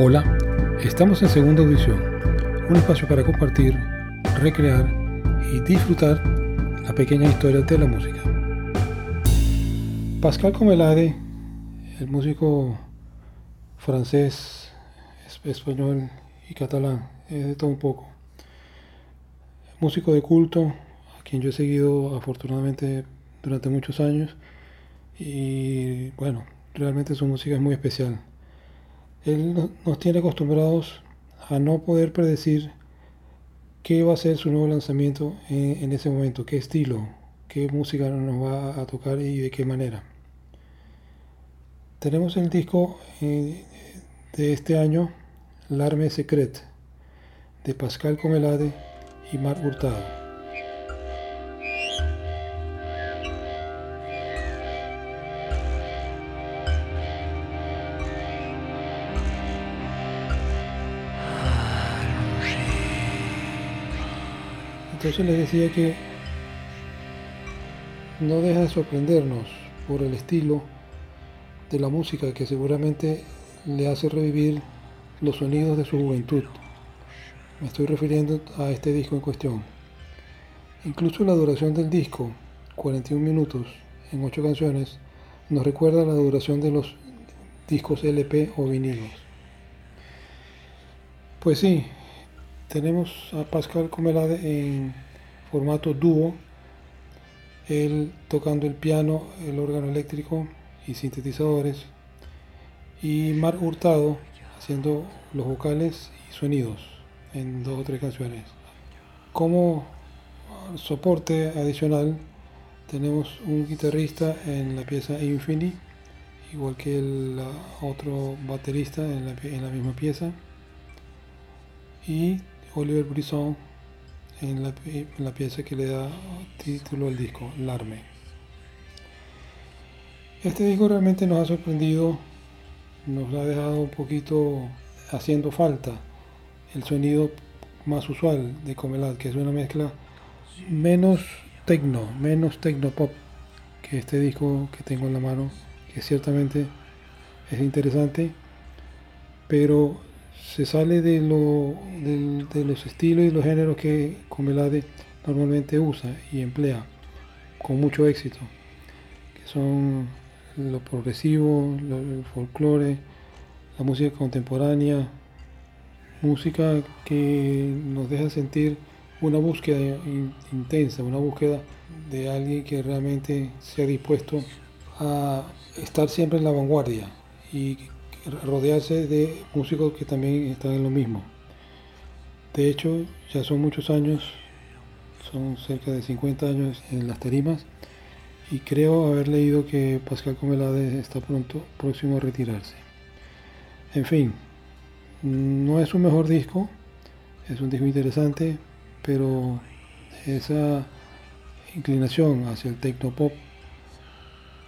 Hola, estamos en segunda audición, un espacio para compartir, recrear y disfrutar la pequeña historia de la música. Pascal Comelade, el músico francés, español y catalán, es de todo un poco. Músico de culto, a quien yo he seguido afortunadamente durante muchos años y bueno, realmente su música es muy especial. Él nos tiene acostumbrados a no poder predecir qué va a ser su nuevo lanzamiento en, ese momento, qué estilo, qué música nos va a tocar y de qué manera. Tenemos el disco eh, de este año, L'Arme Secret, de Pascal Comelade y Marc Hurtado. Entonces les decía que no deja de sorprendernos por el estilo de la música que seguramente le hace revivir los sonidos de su juventud. Me estoy refiriendo a este disco en cuestión. Incluso la duración del disco, 41 minutos en 8 canciones, nos recuerda la duración de los discos LP o vinilos. Pues sí, tenemos a Pascal Comelade en formato dúo, él tocando el piano, el órgano eléctrico y sintetizadores, y Mar Hurtado haciendo los vocales y sonidos en dos o tres canciones. Como soporte adicional tenemos un guitarrista en la pieza Infinity, igual que el otro baterista en la, en la misma pieza, y Oliver Brisson en la, pieza que le da título al disco, Larme. Este disco realmente nos ha sorprendido, nos ha dejado un poquito haciendo falta el sonido más usual de Comelad, que es una mezcla menos tecno, menos tecno-pop que este disco que tengo en la mano, que ciertamente es interesante, pero se sale de, lo, de, los estilos y los géneros que Comelade normalmente usa y emplea con mucho éxito, que son lo progresivo, el folclore, la música contemporánea, música que nos deja sentir una búsqueda intensa, una búsqueda de alguien que realmente se ha dispuesto a estar siempre en la vanguardia y rodearse de músicos que también están en lo mismo. De hecho, ya son muchos años, son cerca de 50 años en las tarimas y creo haber leído que Pascal Comelade está pronto próximo a retirarse. En fin, no es un mejor disco, es un disco interesante, pero esa inclinación hacia el techno pop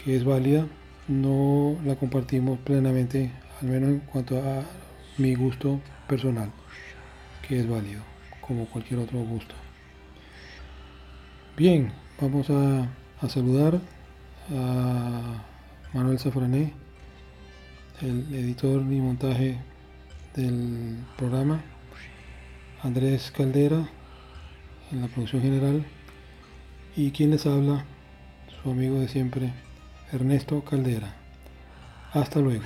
que es válida no la compartimos plenamente al menos en cuanto a mi gusto personal, que es válido, como cualquier otro gusto. Bien, vamos a, saludar a Manuel Zafrané, el editor y montaje del programa, Andrés Caldera en la producción general y quien les habla, su amigo de siempre, Ernesto Caldera. Hasta luego.